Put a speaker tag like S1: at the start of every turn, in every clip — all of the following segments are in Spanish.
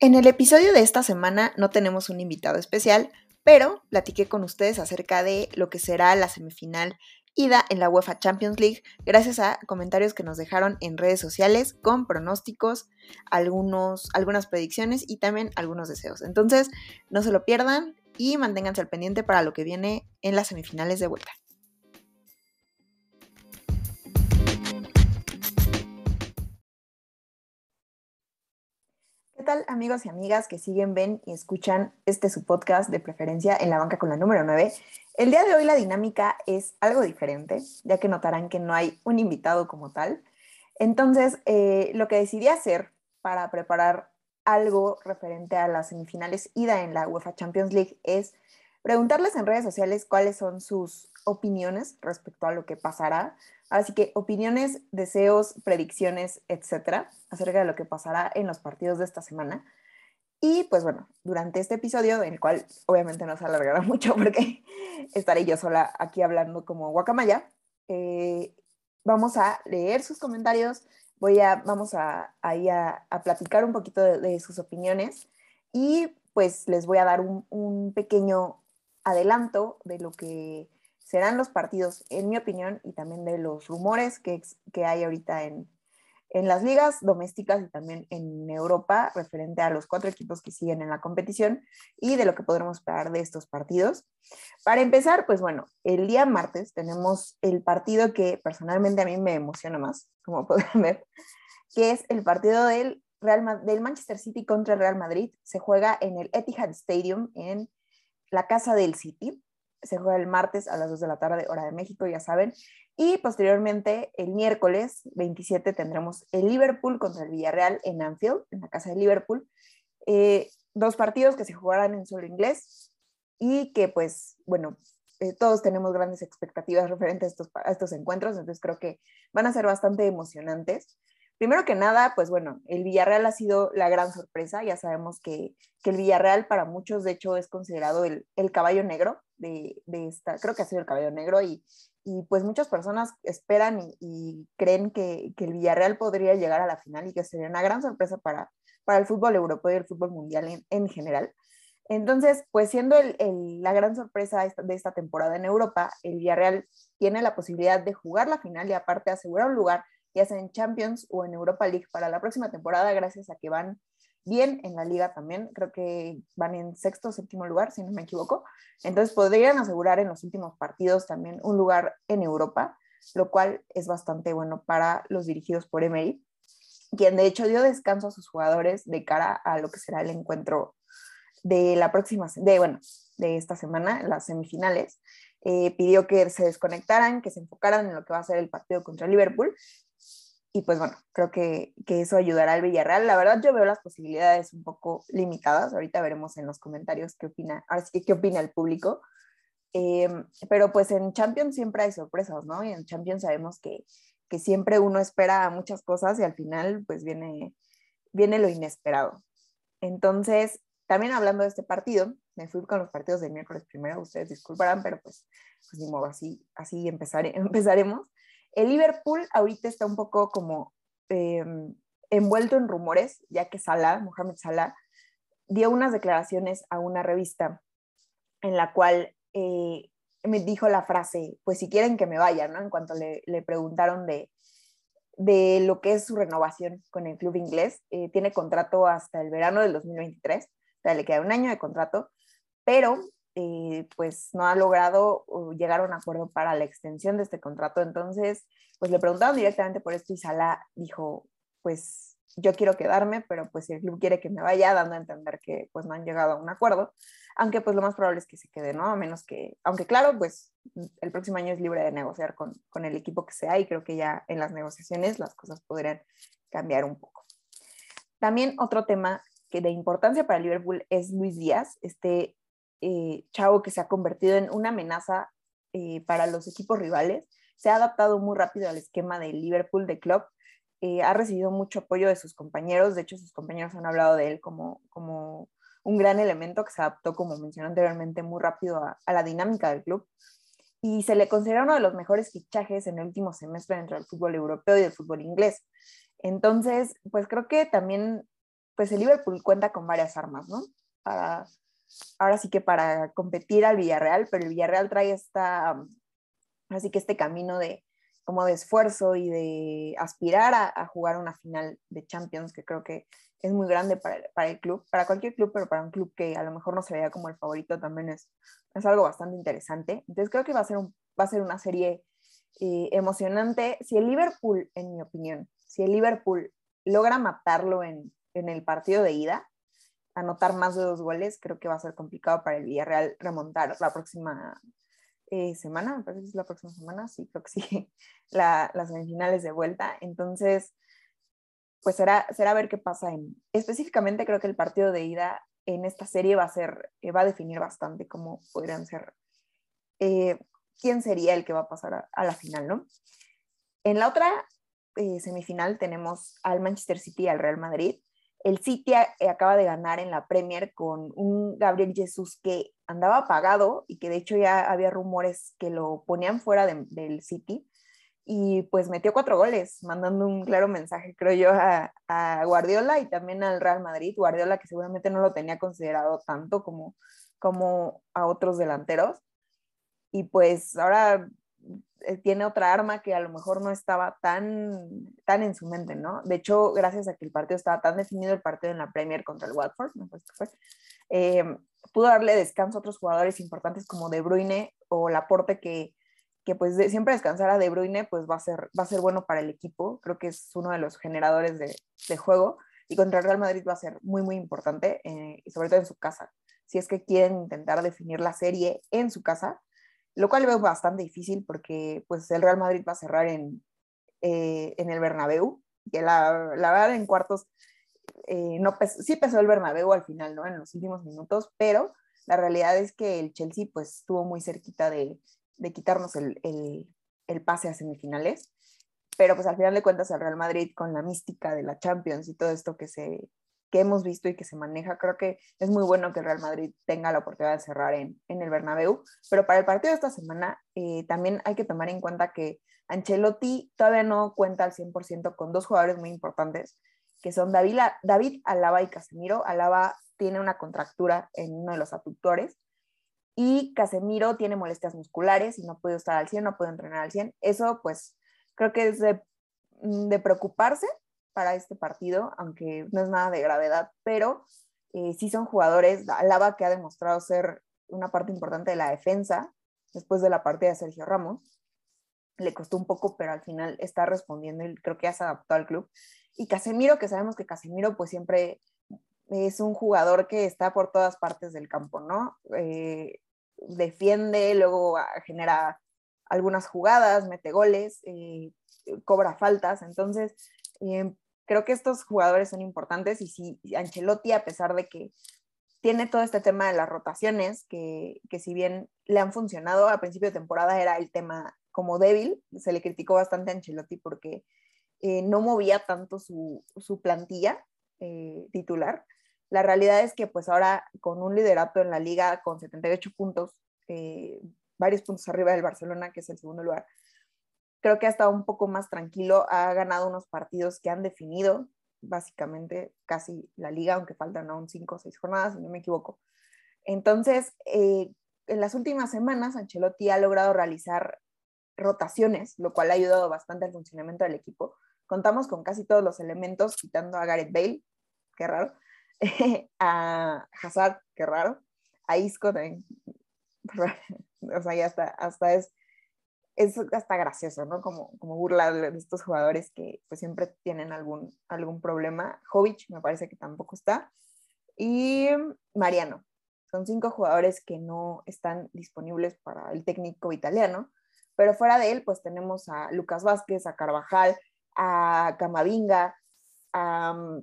S1: En el episodio de esta semana no tenemos un invitado especial, pero platiqué con ustedes acerca de lo que será la semifinal ida en la UEFA Champions League gracias a comentarios que nos dejaron en redes sociales con pronósticos, algunos, algunas predicciones y también algunos deseos. Entonces, no se lo pierdan y manténganse al pendiente para lo que viene en las semifinales de vuelta. Tal amigos y amigas que siguen, ven y escuchan este su podcast de preferencia en la banca con la número 9? El día de hoy la dinámica es algo diferente, ya que notarán que no hay un invitado como tal. Entonces, eh, lo que decidí hacer para preparar algo referente a las semifinales ida en la UEFA Champions League es preguntarles en redes sociales cuáles son sus opiniones respecto a lo que pasará. Así que opiniones, deseos, predicciones, etcétera, acerca de lo que pasará en los partidos de esta semana. Y pues bueno, durante este episodio, en el cual obviamente no se alargará mucho porque estaré yo sola aquí hablando como guacamaya, eh, vamos a leer sus comentarios, voy a, vamos a, a, platicar un poquito de, sus opiniones y pues les voy a dar un, un pequeño adelanto de lo que serán los partidos, en mi opinión, y también de los rumores que, hay ahorita en, en las ligas domésticas y también en Europa referente a los cuatro equipos que siguen en la competición y de lo que podremos esperar de estos partidos. Para empezar, pues bueno, el día martes tenemos el partido que personalmente a mí me emociona más, como podrán ver, que es el partido del, Real, del Manchester City contra el Real Madrid. Se juega en el Etihad Stadium en la casa del City. Se juega el martes a las 2 de la tarde, hora de México, ya saben. Y posteriormente, el miércoles 27, tendremos el Liverpool contra el Villarreal en Anfield, en la casa de Liverpool. Eh, dos partidos que se jugarán en solo inglés y que, pues, bueno, eh, todos tenemos grandes expectativas referentes a estos, a estos encuentros, entonces creo que van a ser bastante emocionantes. Primero que nada, pues bueno, el Villarreal ha sido la gran sorpresa. Ya sabemos que, que el Villarreal para muchos, de hecho, es considerado el, el caballo negro de, de, esta, creo que ha sido el caballo negro y, y pues muchas personas esperan y, creen que, que, el Villarreal podría llegar a la final y que sería una gran sorpresa para, para el fútbol europeo y el fútbol mundial en, en general. Entonces, pues siendo el, el, la gran sorpresa de esta temporada en Europa, el Villarreal tiene la posibilidad de jugar la final y aparte asegurar un lugar, ya sea en Champions o en Europa League para la próxima temporada, gracias a que van bien en la liga también, creo que van en sexto o séptimo lugar, si no me equivoco. Entonces podrían asegurar en los últimos partidos también un lugar en Europa, lo cual es bastante bueno para los dirigidos por Emery, quien de hecho dio descanso a sus jugadores de cara a lo que será el encuentro de la próxima, de bueno, de esta semana, las semifinales. Eh, pidió que se desconectaran, que se enfocaran en lo que va a ser el partido contra Liverpool y pues bueno, creo que, que, eso ayudará al Villarreal. La verdad yo veo las posibilidades un poco limitadas, ahorita veremos en los comentarios qué opina, qué opina el público, em, pero pues en Champions siempre hay sorpresas, ¿no? Y en Champions sabemos que, que siempre uno espera muchas cosas y al final pues viene, viene lo inesperado. Entonces, también hablando de este partido, me fui con los partidos del miércoles primero, ustedes disculparán, pero pues, pues ni modo, así, así empezare, empezaremos. El Liverpool ahorita está un poco como em, envuelto en rumores, ya que Salah, Mohamed Salah, dio unas declaraciones a una revista en la cual eh, me dijo la frase, pues si quieren que me vaya, ¿no? En cuanto le, preguntaron de, de, lo que es su renovación con el club inglés. Eh, tiene contrato hasta el verano del 2023, o sea, le queda un año de contrato, pero pues no ha logrado llegar a un acuerdo para la extensión de este contrato. Entonces, pues le preguntaron directamente por esto y Sala dijo, pues yo quiero quedarme, pero pues el club quiere que me vaya, dando a entender que pues no han llegado a un acuerdo, aunque pues lo más probable es que se quede, ¿no? A menos que, aunque claro, pues el próximo año es libre de negociar con, con el equipo que sea y creo que ya en las negociaciones las cosas podrían cambiar un poco. También otro tema que de importancia para Liverpool es Luis Díaz, este eh, Chavo que se ha convertido en una amenaza eh, para los equipos rivales. Se ha adaptado muy rápido al esquema del Liverpool de club. Eh, ha recibido mucho apoyo de sus compañeros. De hecho, sus compañeros han hablado de él como, como un gran elemento que se adaptó, como mencioné anteriormente, muy rápido a, a la dinámica del club. Y se le considera uno de los mejores fichajes en el último semestre entre el fútbol europeo y el fútbol inglés. Entonces, pues creo que también pues el Liverpool cuenta con varias armas, ¿no? Para, ahora sí que para competir al Villarreal, pero el Villarreal trae esta, así que este camino de como de esfuerzo y de aspirar a, jugar una final de Champions, que creo que es muy grande para, para, el club, para cualquier club, pero para un club que a lo mejor no se veía como el favorito también es, es algo bastante interesante. Entonces creo que va a ser, un, va a ser una serie eh, emocionante. Si el Liverpool, en mi opinión, si el Liverpool logra matarlo en, en el partido de ida, anotar más de dos goles, creo que va a ser complicado para el Villarreal remontar la próxima eh, semana, me parece que es la próxima semana, sí, creo que sí, la, las semifinales de vuelta. Entonces, pues será, será ver qué pasa en, específicamente creo que el partido de ida en esta serie va a ser, eh, va a definir bastante cómo podrían ser, eh, quién sería el que va a pasar a, la final, ¿no? En la otra semifinal tenemos al Manchester City y al Real Madrid. El City eh, acaba de ganar en la Premier con un Gabriel Jesús que andaba apagado y que de hecho ya había rumores que lo ponían fuera del City y pues metió cuatro goles, mandando un claro mensaje, creo yo, a, Guardiola y también al Real Madrid. Guardiola que seguramente no lo tenía considerado tanto como, como a otros delanteros. Y pues ahora tiene otra arma que a lo mejor no estaba tan, tan en su mente, ¿no? De hecho, gracias a que el partido estaba tan definido, el partido en la Premier contra el Watford, ¿no? Pues, eh, pudo darle descanso a otros jugadores importantes como De Bruyne o Laporte que, que pues siempre descansar a De Bruyne pues va a, ser, va a ser bueno para el equipo, creo que es uno de los generadores de, de juego y contra el Real Madrid va a ser muy muy importante eh, sobre todo en su casa. Si es que quieren intentar definir la serie en su casa, lo cual veo bastante difícil porque pues el Real Madrid va a cerrar en, eh, en el Bernabéu, que la, la verdad en cuartos eh, no sí pesó el Bernabéu al final, ¿no? En los últimos minutos, pero la realidad es que el Chelsea pues estuvo muy cerquita de, de quitarnos el, el, el, pase a semifinales, pero pues al final de cuentas el Real Madrid con la mística de la Champions y todo esto que se, que hemos visto y que se maneja. Creo que es muy bueno que el Real Madrid tenga la oportunidad de cerrar en, en el Bernabéu, pero para el partido de esta semana eh, también hay que tomar en cuenta que Ancelotti todavía no cuenta al 100% con dos jugadores muy importantes, que son David, David Alaba y Casemiro. Alaba tiene una contractura en uno de los aductores y Casemiro tiene molestias musculares y no puede estar al 100, no puede entrenar al 100. Eso pues creo que es de, de preocuparse para este partido, aunque no es nada de gravedad, pero eh, sí son jugadores, Alaba que ha demostrado ser una parte importante de la defensa después de la partida de Sergio Ramos, le costó un poco, pero al final está respondiendo y creo que ya se adaptó al club. Y Casemiro, que sabemos que Casemiro pues siempre es un jugador que está por todas partes del campo, ¿no? Eh, defiende, luego genera algunas jugadas, mete goles, eh, cobra faltas, entonces creo que estos jugadores son importantes y si Ancelotti, a pesar de que tiene todo este tema de las rotaciones, que, que si bien le han funcionado a principio de temporada era el tema como débil, se le criticó bastante a Ancelotti porque eh, no movía tanto su, su plantilla eh, titular. La realidad es que pues ahora con un liderato en la liga con 78 puntos, eh, varios puntos arriba del Barcelona, que es el segundo lugar, creo que ha estado un poco más tranquilo, ha ganado unos partidos que han definido básicamente casi la liga, aunque faltan aún cinco o seis jornadas, si no me equivoco. Entonces, eh, en las últimas semanas, Ancelotti ha logrado realizar rotaciones, lo cual ha ayudado bastante al funcionamiento del equipo. Contamos con casi todos los elementos, quitando a Gareth Bale, qué raro, a Hazard, qué raro, a Isco también, o sea, ya hasta, hasta es es hasta gracioso, ¿no? Como, como de estos jugadores que pues siempre tienen algún, algún problema. Jovic me parece que tampoco está. Y Mariano. Son cinco jugadores que no están disponibles para el técnico italiano, pero fuera de él pues tenemos a Lucas Vázquez, a Carvajal, a Camavinga, a,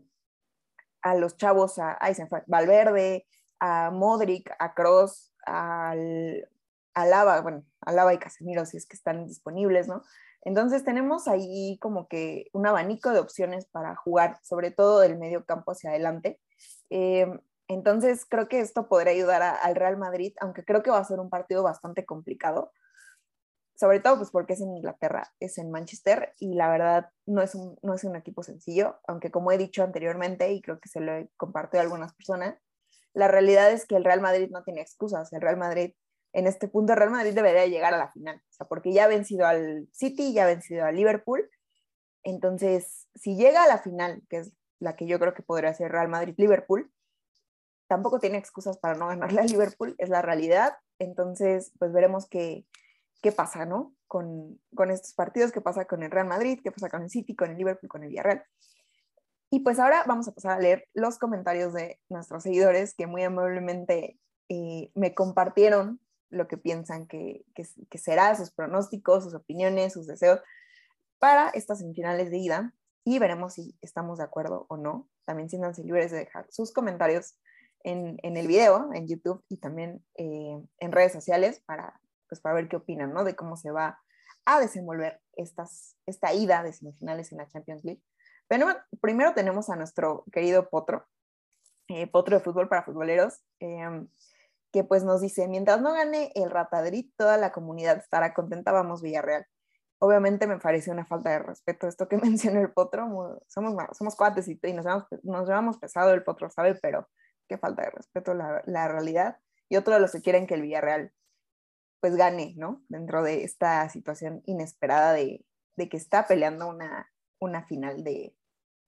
S1: a los chavos, a, a Valverde, a Modric, a Cross, al Alaba, bueno, Alaba y Casemiro si es que están disponibles, ¿no? Entonces tenemos ahí como que un abanico de opciones para jugar, sobre todo del medio campo hacia adelante. Em, entonces creo que esto podría ayudar al Real Madrid, aunque creo que va a ser un partido bastante complicado. sobre todo pues porque es en Inglaterra, es en Manchester y la verdad no es un, no es un equipo sencillo, aunque como he dicho anteriormente y creo que se lo he compartido a algunas personas, la realidad es que el Real Madrid no tiene excusas, el Real Madrid en este punto Real Madrid debería llegar a la final, o sea, porque ya ha vencido al City, ya ha vencido al Liverpool, entonces si llega a la final, que es la que yo creo que podría ser Real Madrid-Liverpool, tampoco tiene excusas para no ganarle al Liverpool, es la realidad, entonces pues veremos qué, qué pasa, ¿no? Con, con estos partidos, qué pasa con el Real Madrid, qué pasa con el City, con el Liverpool, con el Villarreal. Y pues ahora vamos a pasar a leer los comentarios de nuestros seguidores que muy amablemente eh, me compartieron lo que piensan que, que, será, sus pronósticos, sus opiniones, sus deseos para estas semifinales de ida y veremos si estamos de acuerdo o no. También siéntanse libres de dejar sus comentarios en, en el video, en YouTube y también eh, en redes sociales para, pues, para ver qué opinan, ¿no? De cómo se va a desenvolver estas, esta ida de semifinales en la Champions League. Pero primero tenemos a nuestro querido Potro, eh, Potro de Fútbol para Futboleros, em, que pues nos dice, mientras no gane el Ratadrit, toda la comunidad estará contenta, vamos Villarreal. Obviamente me parece una falta de respeto esto que menciona el Potro, somos, somos cuates y, nos, llevamos, nos pesado, el Potro sabe, pero qué falta de respeto la, la realidad. Y otro de los que quieren que el Villarreal pues gane, ¿no? Dentro de esta situación inesperada de, de que está peleando una, una final de,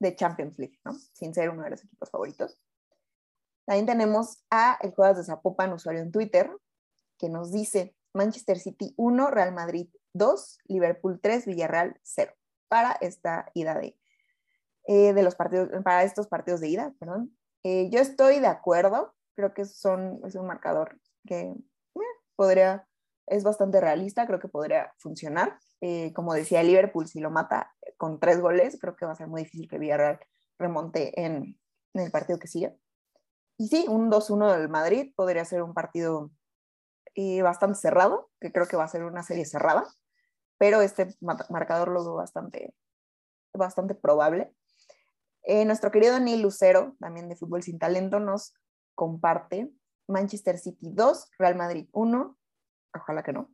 S1: de, Champions League, ¿no? Sin ser uno de los equipos favoritos. También tenemos a el Juegas de Zapopan, usuario en Twitter, que nos dice Manchester City 1, Real Madrid 2, Liverpool 3, Villarreal 0 para esta ida de, eh, de los partidos, para estos partidos de ida, perdón. Eh, yo estoy de acuerdo, creo que son, es un marcador que eh, podría, es bastante realista, creo que podría funcionar. como decía Liverpool, si lo mata con tres goles, creo que va a ser muy difícil que Villarreal remonte en, en el partido que sigue. Y sí, un 2-1 del Madrid podría ser un partido eh, bastante cerrado, que creo que va a ser una serie cerrada, pero este marcador lo veo bastante, bastante probable. Eh, nuestro querido Neil Lucero, también de Fútbol Sin Talento, nos comparte Manchester City 2, Real Madrid 1, ojalá que no,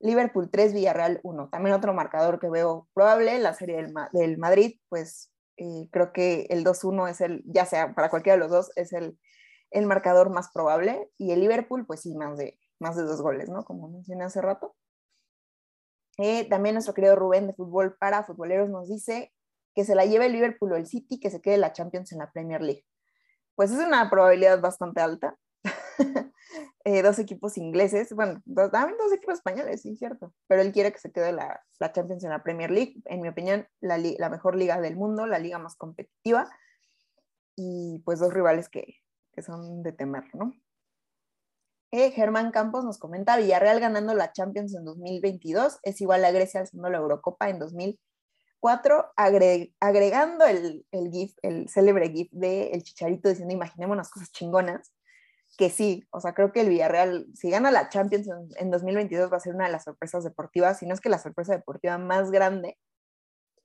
S1: Liverpool 3, Villarreal 1. También otro marcador que veo probable, la serie del, del Madrid, pues eh, creo que el 2-1 es el, ya sea para cualquiera de los dos, es el, el, marcador más probable. Y el Liverpool, pues sí, más de, más de dos goles, ¿no? Como mencioné hace rato. Eh, también nuestro querido Rubén de Fútbol para Futboleros nos dice que se la lleve el Liverpool o el City, que se quede la Champions en la Premier League. Pues es una probabilidad bastante alta. Eh, dos equipos ingleses, bueno, también dos equipos españoles, sí, cierto, pero él quiere que se quede la, la Champions en la Premier League, en mi opinión, la, la, mejor liga del mundo, la liga más competitiva, y pues dos rivales que, que son de temer, ¿no? Eh, Germán Campos nos comenta, Villarreal ganando la Champions en 2022 es igual a Grecia haciendo la Eurocopa en 2004, agregando el, el GIF, el célebre GIF de El Chicharito diciendo, imaginémonos cosas chingonas que sí, o sea, creo que el Villarreal, si gana la Champions en, 2022, va a ser una de las sorpresas deportivas, si no es que la sorpresa deportiva más grande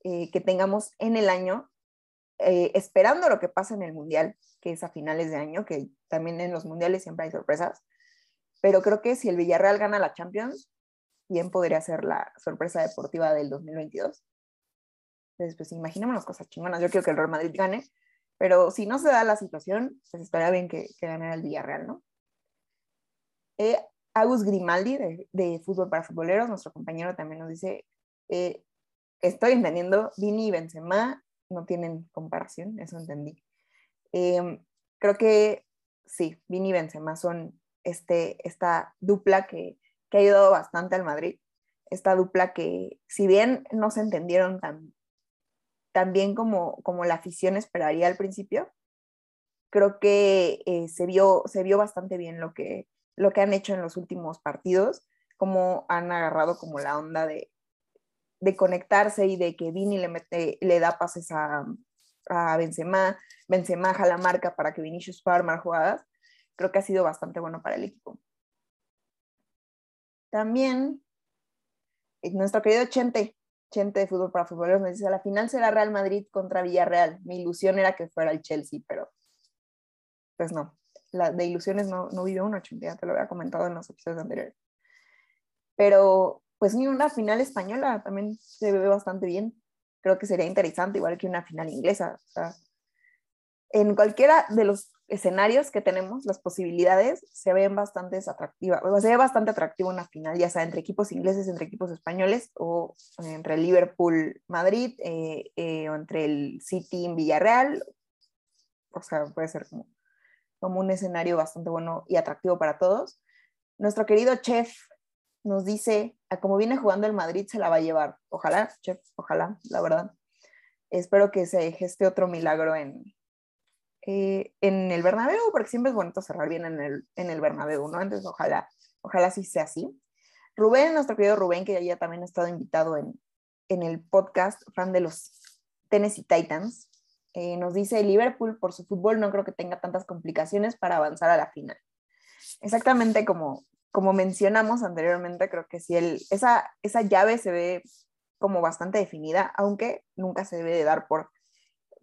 S1: eh, que tengamos en el año, eh, esperando lo que pasa en el Mundial, que es a finales de año, que también en los Mundiales siempre hay sorpresas, pero creo que si el Villarreal gana la Champions, bien podría ser la sorpresa deportiva del 2022. Entonces, pues imaginémonos cosas chingonas. Yo quiero que el Real Madrid gane, pero si no se da la situación, pues estaría bien que, que ganara el Villarreal, ¿no? Eh, Agus Grimaldi, de, Fútbol para Futboleros, nuestro compañero también nos dice, eh, estoy entendiendo, Vini y Benzema no tienen comparación, eso entendí. Em, creo que sí, Vini y Benzema son este, esta dupla que, que ha ayudado bastante al Madrid, esta dupla que si bien no se entendieron tan, también como, como la afición esperaría al principio. Creo que eh, se, vio, se vio bastante bien lo que, lo que han hecho en los últimos partidos, cómo han agarrado como la onda de, de conectarse y de que Vini le, mete, le da pases a, a Benzema, Benzema la marca para que Vinicius pueda armar jugadas, creo que ha sido bastante bueno para el equipo. También eh, nuestro querido Chente Chente de Fútbol para Futboleros me dice, la final será Real Madrid contra Villarreal. Mi ilusión era que fuera el Chelsea, pero pues no. La, de ilusiones no, no vive uno, Chente, ya te lo había comentado en los episodios anteriores. Pero pues ni una final española también se ve bastante bien. Creo que sería interesante, igual que una final inglesa. en cualquiera de los escenarios que tenemos, las posibilidades se ven bastante atractivas. O se ve bastante atractivo una final, ya sea entre equipos ingleses, entre equipos españoles, o entre el Liverpool-Madrid, eh, eh, o entre el City en Villarreal. O sea, puede ser como, como un escenario bastante bueno y atractivo para todos. Nuestro querido chef nos dice, a como viene jugando el Madrid se la va a llevar. Ojalá, chef, ojalá, la verdad. Espero que se geste otro milagro en, eh, en el Bernabéu, porque siempre es bonito cerrar bien en el, en el Bernabéu, ¿no? Entonces, ojalá, ojalá sí sea así. Rubén, nuestro querido Rubén, que ya también ha estado invitado en, en el podcast, fan de los Tennessee Titans, eh, nos dice, Liverpool por su fútbol no creo que tenga tantas complicaciones para avanzar a la final. Exactamente como, como mencionamos anteriormente, creo que sí, el, esa, esa llave se ve como bastante definida, aunque nunca se debe de dar por,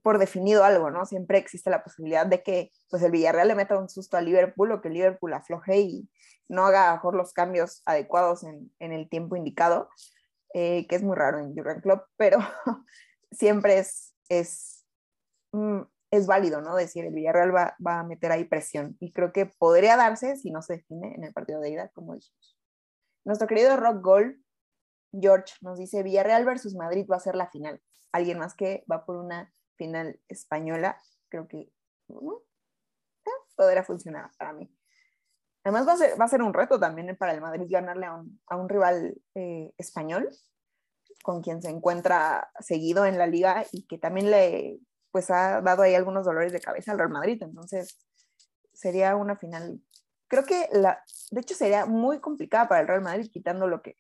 S1: por definido algo, ¿no? Siempre existe la posibilidad de que pues el Villarreal le meta un susto a Liverpool o que Liverpool afloje y no haga mejor los cambios adecuados en, en el tiempo indicado, eh, que es muy raro en Jurgen Klopp, pero siempre es, es, mm, es válido, ¿no? Decir, el Villarreal va, va, a meter ahí presión y creo que podría darse si no se define en el partido de ida, como dijimos. Nuestro querido Rock Gold, George, nos dice, Villarreal versus Madrid va a ser la final. Alguien más que va por una final española, creo que eh, podrá funcionar para mí. Además va a, ser, va a ser un reto también para el Madrid ganarle a un, a un rival eh, español con quien se encuentra seguido en la liga y que también le pues ha dado ahí algunos dolores de cabeza al Real Madrid. Entonces sería una final, creo que la, de hecho sería muy complicada para el Real Madrid quitando lo que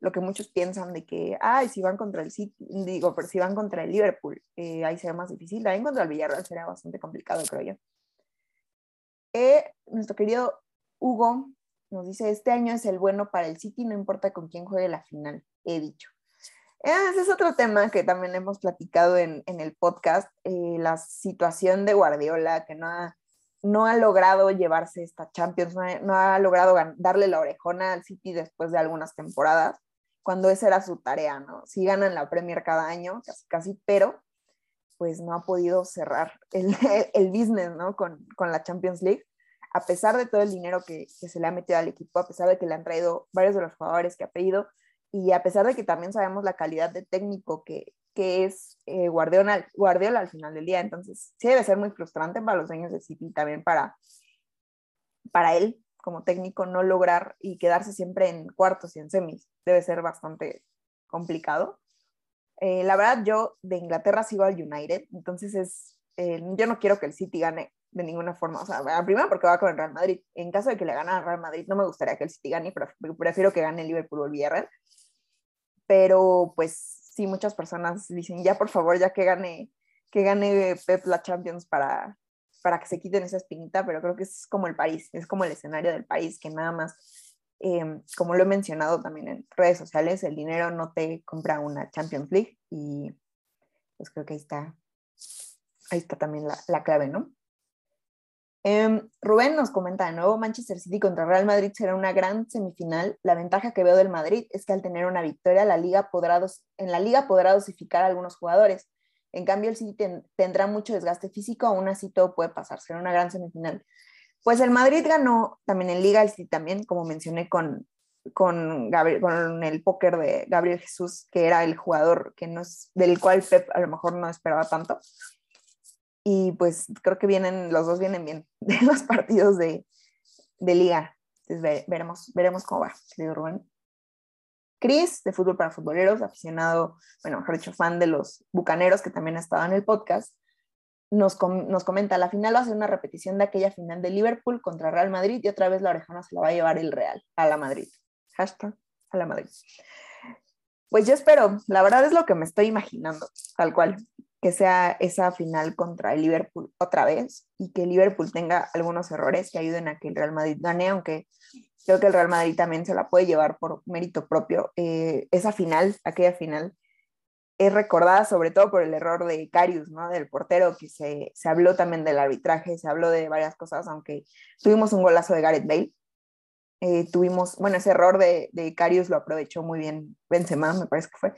S1: lo que muchos piensan de que, ay, si van contra el City, digo, pero si van contra el Liverpool, eh, ahí será más difícil. También contra el Villarreal sería bastante complicado, creo yo. Eh, nuestro querido Hugo nos dice, este año es el bueno para el City, no importa con quién juegue la final, he dicho. Eh, ese es otro tema que también hemos platicado en, en el podcast, la situación de Guardiola, que no ha, no ha logrado llevarse esta Champions, no ha, no ha logrado darle la orejona al City después de algunas temporadas cuando esa era su tarea, ¿no? Sí ganan la Premier cada año, casi, casi, pero pues no ha podido cerrar el, el business, ¿no? Con, con, la Champions League, a pesar de todo el dinero que, que, se le ha metido al equipo, a pesar de que le han traído varios de los jugadores que ha pedido, y a pesar de que también sabemos la calidad de técnico que, que es eh, Guardiola, Guardiola al final del día, entonces sí debe ser muy frustrante para los dueños de City, también para, para él, como técnico no lograr y quedarse siempre en cuartos y en semis. Debe ser bastante complicado. Eh, la verdad, yo de Inglaterra sigo al United, entonces es, eh, yo no quiero que el City gane de ninguna forma. O sea, primero porque va con el Real Madrid. En caso de que le gane al Real Madrid, no me gustaría que el City gane, pero prefiero que gane el Liverpool o el Villarreal. Pero pues sí, muchas personas dicen, ya por favor, ya que gane, que gane Pep la Champions para, para que se quiten esa espinita, pero creo que es como el país, es como el escenario del país, que nada más, em, como lo he mencionado también en redes sociales, el dinero no te compra una Champions League y pues creo que ahí está, ahí está también la, la clave, ¿no? Eh, Rubén nos comenta de nuevo, Manchester City contra Real Madrid será una gran semifinal. La ventaja que veo del Madrid es que al tener una victoria, la liga podrá en la liga podrá dosificar a algunos jugadores. En cambio, el City tendrá mucho desgaste físico, aún así todo puede pasar, será una gran semifinal. Pues el Madrid ganó también en Liga, el City también, como mencioné con, con, Gabriel, con el póker de Gabriel Jesús, que era el jugador que no del cual Pep a lo mejor no esperaba tanto. Y pues creo que vienen, los dos vienen bien de los partidos de, de Liga. Entonces veremos, veremos cómo va, querido Rubén. Chris, de Fútbol para Futboleros, aficionado, bueno, mejor dicho, fan de los Bucaneros, que también ha estado en el podcast, nos, nos comenta, la final va a ser una repetición de aquella final de Liverpool contra Real Madrid y otra vez la orejona se la va a llevar el Real a la Madrid. Hashtag a la Madrid. Pues yo espero, la verdad es lo que me estoy imaginando, tal cual, que sea esa final contra el Liverpool otra vez y que el Liverpool tenga algunos errores que ayuden a que el Real Madrid gane, aunque creo que el Real Madrid también se la puede llevar por mérito propio. Eh, esa final, aquella final, es recordada sobre todo por el error de Carius, ¿no? Del portero, que se, se, habló también del arbitraje, se habló de varias cosas, aunque tuvimos un golazo de Gareth Bale. Eh, tuvimos, bueno, ese error de, de Carius lo aprovechó muy bien Benzema, me parece que fue.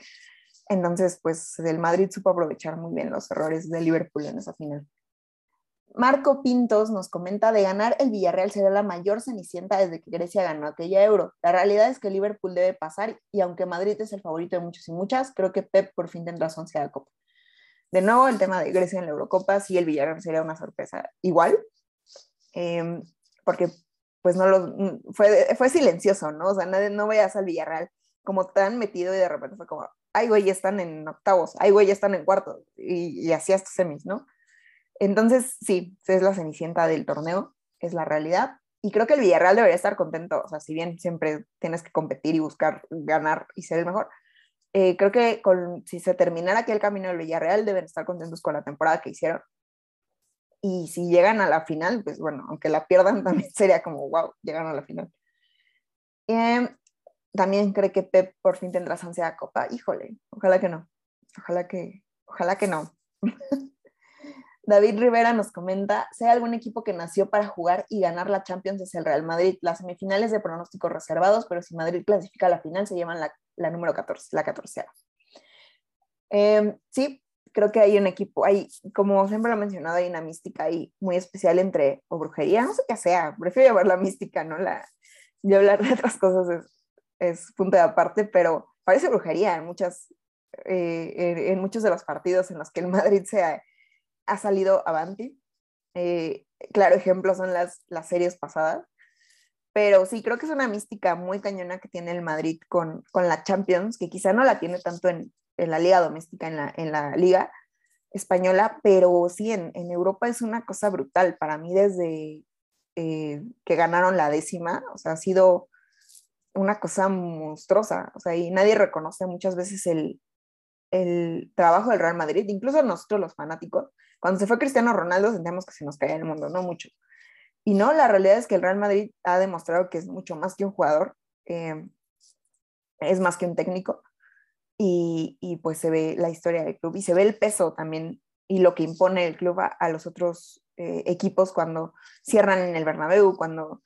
S1: Entonces, pues el Madrid supo aprovechar muy bien los errores de Liverpool en esa final. Marco Pintos nos comenta de ganar el Villarreal será la mayor cenicienta desde que Grecia ganó aquella euro. La realidad es que Liverpool debe pasar y aunque Madrid es el favorito de muchos y muchas, creo que Pep por fin tendrá su onceada copa. De nuevo, el tema de Grecia en la Eurocopa, sí, el Villarreal sería una sorpresa igual, em, porque pues no lo, fue, fue silencioso, ¿no? O sea, no, no veas al Villarreal como tan metido y de repente fue como, ay, güey, ya están en octavos, ay, güey, ya están en cuartos, y, y así hasta semis, ¿no? Entonces, sí, es la cenicienta del torneo, es la realidad. Y creo que el Villarreal debería estar contento, o sea, si bien siempre tienes que competir y buscar ganar y ser el mejor, eh, creo que con, si se terminara aquí el camino del Villarreal, deben estar contentos con la temporada que hicieron. Y si llegan a la final, pues bueno, aunque la pierdan, también sería como, wow, llegaron a la final. Eh, también cree que Pep por fin tendrá ansia de copa. Híjole, ojalá que no. Ojalá que, ojalá que no. David Rivera nos comenta, sea algún equipo que nació para jugar y ganar la Champions es el Real Madrid. Las semifinales de pronósticos reservados, pero si Madrid clasifica a la final se llevan la, la número 14, la 14. Em, sí, creo que hay un equipo, hay, como siempre lo he mencionado, hay una mística ahí muy especial entre, o brujería, no sé qué sea, prefiero llamarla mística, ¿no? La, y hablar de otras cosas es, es punto de aparte, pero parece brujería en, muchas, eh, en, en, muchos de los partidos en los que el Madrid se ha, ha salido avanti. Eh, claro, ejemplo son las, las series pasadas. Pero sí, creo que es una mística muy cañona que tiene el Madrid con, con la Champions, que quizá no la tiene tanto en, en la liga doméstica, en la, en la liga española, pero sí, en, en Europa es una cosa brutal. Para mí, desde eh, que ganaron la décima, o sea, ha sido una cosa monstruosa. O sea, y nadie reconoce muchas veces el, el trabajo del Real Madrid, incluso nosotros los fanáticos, cuando se fue Cristiano Ronaldo sentíamos que se nos caía el mundo, no mucho. Y no, la realidad es que el Real Madrid ha demostrado que es mucho más que un jugador, eh, es más que un técnico, y, y, pues se ve la historia del club y se ve el peso también y lo que impone el club a, a los otros eh, equipos cuando cierran en el Bernabéu, cuando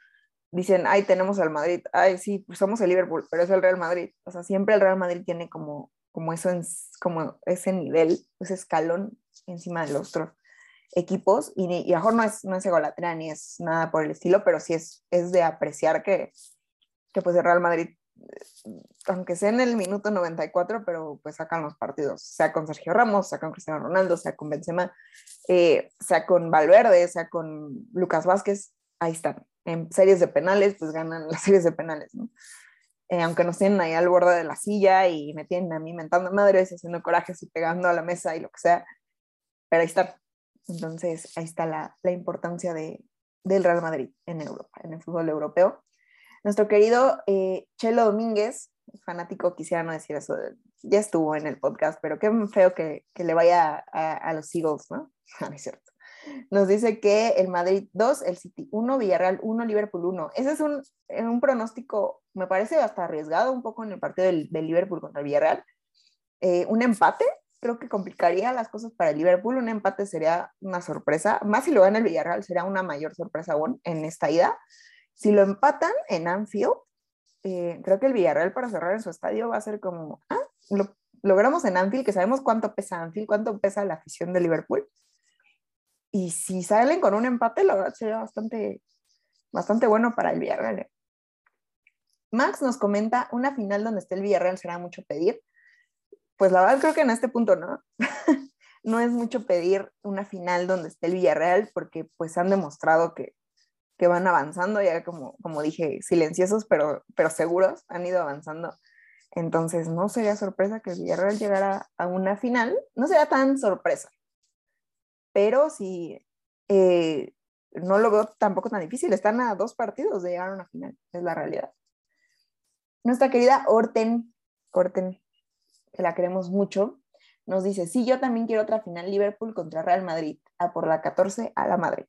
S1: dicen, ay, tenemos al Madrid, ay, sí, pues somos el Liverpool, pero es el Real Madrid. O sea, siempre el Real Madrid tiene como, como, eso en, como ese nivel, ese escalón encima de los otros equipos y, a lo mejor no es, no es egolatría ni es nada por el estilo, pero sí es, es de apreciar que, que pues el Real Madrid, aunque sea en el minuto 94, pero pues sacan los partidos, sea con Sergio Ramos, sea con Cristiano Ronaldo, sea con Benzema, eh, sea con Valverde, sea con Lucas Vázquez, ahí están. En series de penales, pues ganan las series de penales, ¿no? Eh, aunque nos tienen ahí al borde de la silla y me tienen a mí mentando madres, haciendo corajes y pegando a la mesa y lo que sea, pero ahí está. Entonces, ahí está la, la importancia de, del Real Madrid en Europa, en el fútbol europeo. Nuestro querido eh, Chelo Domínguez, fanático, quisiera no decir eso, ya estuvo en el podcast, pero qué feo que, que le vaya a, a, los Eagles, ¿no? No es cierto. Nos dice que el Madrid 2, el City 1, Villarreal 1, Liverpool 1. Ese es un, un, pronóstico, me parece hasta arriesgado un poco en el partido del, del Liverpool contra el Villarreal. Eh, un empate, creo que complicaría las cosas para el Liverpool. Un empate sería una sorpresa, más si lo gana el Villarreal, sería una mayor sorpresa aún en esta ida. Si lo empatan en Anfield, eh, creo que el Villarreal para cerrar en su estadio va a ser como, ah, lo logramos en Anfield, que sabemos cuánto pesa Anfield, cuánto pesa la afición de Liverpool. Y si salen con un empate, la verdad sería bastante, bastante bueno para el Villarreal. ¿eh? Max nos comenta, una final donde esté el Villarreal será mucho pedir pues la verdad creo que en este punto no. no es mucho pedir una final donde esté el Villarreal porque pues han demostrado que, que van avanzando, ya como, como dije, silenciosos pero, pero seguros, han ido avanzando. Entonces no sería sorpresa que el Villarreal llegara a una final, no sería tan sorpresa, pero sí, eh, no lo veo tampoco tan difícil, están a dos partidos de llegar a una final, es la realidad. Nuestra querida Orten, Orten que la queremos mucho, nos dice, sí, yo también quiero otra final Liverpool contra Real Madrid, a por la 14 a la Madrid.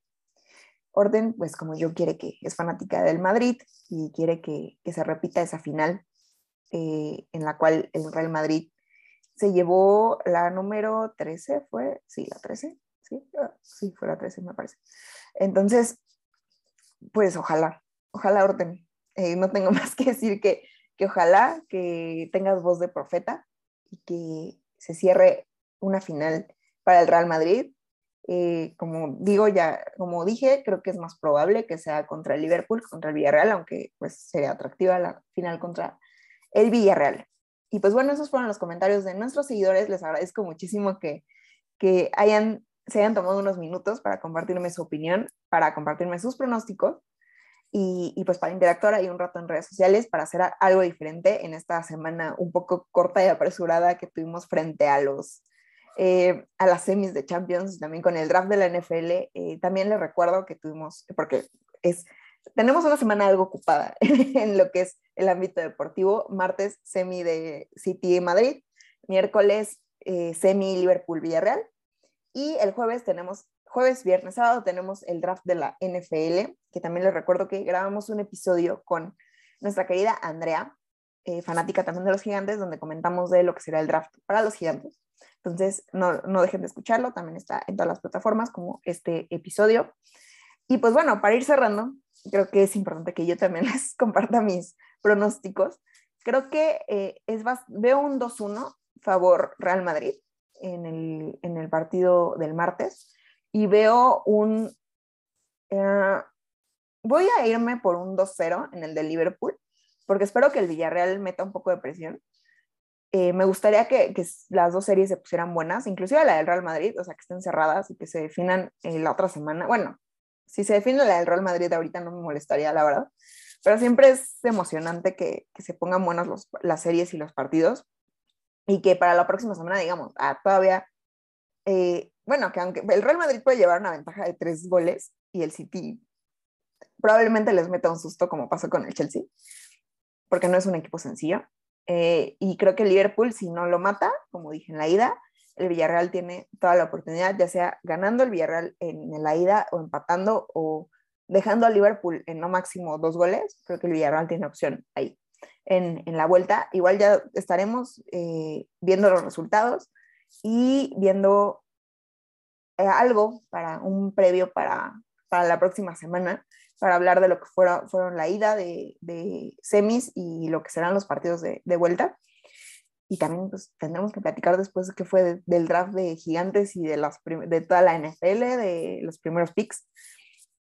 S1: Orden, pues como yo quiere que es fanática del Madrid y quiere que, que se repita esa final eh, en la cual el Real Madrid se llevó la número 13, fue, sí, la 13, sí, ah, sí, fue la 13 me parece. Entonces, pues ojalá, ojalá Orden, eh, no tengo más que decir que, que ojalá que tengas voz de profeta y que se cierre una final para el Real Madrid. Eh, como digo ya, como dije, creo que es más probable que sea contra el Liverpool, contra el Villarreal, aunque pues sería atractiva la final contra el Villarreal. Y pues bueno, esos fueron los comentarios de nuestros seguidores. Les agradezco muchísimo que, que hayan, se hayan tomado unos minutos para compartirme su opinión, para compartirme sus pronósticos y, y, pues para interactuar ahí un rato en redes sociales para hacer algo diferente en esta semana un poco corta y apresurada que tuvimos frente a los eh, a las semis de Champions, también con el draft de la NFL. Eh, también les recuerdo que tuvimos, porque es, tenemos una semana algo ocupada en lo que es el ámbito deportivo. Martes, semi de City Madrid. Miércoles, eh, semi Liverpool Villarreal. Y el jueves tenemos, jueves, viernes, sábado, tenemos el draft de la NFL, que también les recuerdo que grabamos un episodio con nuestra querida Andrea, fanática también de los gigantes, donde comentamos de lo que será el draft para los gigantes. Entonces, no, no dejen de escucharlo, también está en todas las plataformas como este episodio. Y pues bueno, para ir cerrando, creo que es importante que yo también les comparta mis pronósticos. Creo que eh, es veo un 2-1 favor Real Madrid en el, en el, partido del martes y veo un... Eh, voy a irme por un 2-0 en el de Liverpool, porque espero que el Villarreal meta un poco de presión eh, me gustaría que, las dos series se pusieran buenas, inclusive la del Real Madrid, o sea, que estén cerradas y que se definan eh, la otra semana. Bueno, si se define la del Real Madrid ahorita no me molestaría, la verdad, pero siempre es emocionante que, se pongan buenas las series y los partidos y que para la próxima semana, digamos, ah, todavía, eh, bueno, que aunque el Real Madrid puede llevar una ventaja de tres goles y el City probablemente les meta un susto como pasó con el Chelsea, porque no es un equipo sencillo eh, y creo que Liverpool, si no lo mata, como dije en la ida, el Villarreal tiene toda la oportunidad, ya sea ganando el Villarreal en, la ida o empatando o dejando al Liverpool en no máximo dos goles, creo que el Villarreal tiene opción ahí. En, en la vuelta, igual ya estaremos eh, viendo los resultados y viendo eh, algo para un previo para, para la próxima semana para hablar de lo que fueron, fueron la ida de, de, semis y lo que serán los partidos de, de vuelta. Y también pues, tendremos que platicar después de qué fue del draft de gigantes y de, las de toda la NFL, de los primeros picks.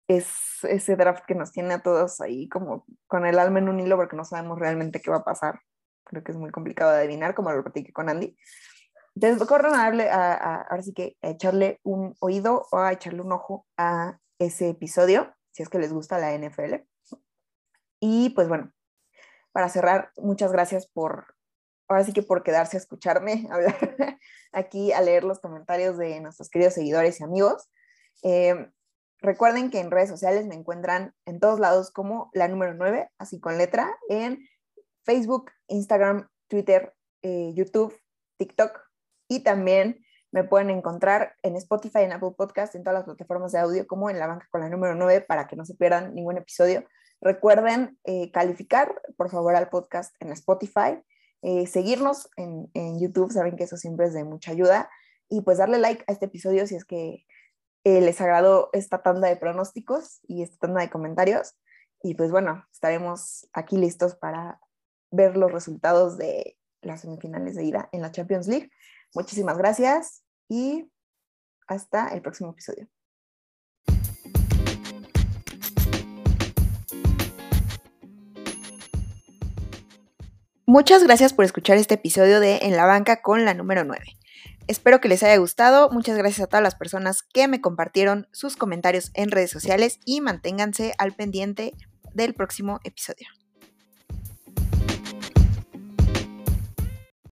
S1: Es ese draft que nos tiene a todos ahí como con el alma en un hilo porque no sabemos realmente qué va a pasar. Creo que es muy complicado de adivinar, como lo platiqué con Andy. Entonces, corran a darle, a, ahora sí que a echarle un oído o a echarle un ojo a ese episodio si es que les gusta la NFL. Y pues bueno, para cerrar, muchas gracias por, ahora sí que por quedarse a escucharme, hablar aquí, a leer los comentarios de nuestros queridos seguidores y amigos. Eh, recuerden que en redes sociales me encuentran en todos lados como la número 9, así con letra, en Facebook, Instagram, Twitter, eh, YouTube, TikTok y también me pueden encontrar en Spotify, en Apple Podcast, en todas las plataformas de audio, como en la banca con la número 9, para que no se pierdan ningún episodio. Recuerden eh, calificar, por favor, al podcast en Spotify, eh, seguirnos en, en, YouTube, saben que eso siempre es de mucha ayuda, y pues darle like a este episodio si es que eh, les agradó esta tanda de pronósticos y esta tanda de comentarios. Y pues bueno, estaremos aquí listos para ver los resultados de las semifinales de ida en la Champions League. Muchísimas gracias y hasta el próximo episodio. Muchas gracias por escuchar este episodio de En la banca con la número 9. Espero que les haya gustado. Muchas gracias a todas las personas que me compartieron sus comentarios en redes sociales y manténganse al pendiente del próximo episodio.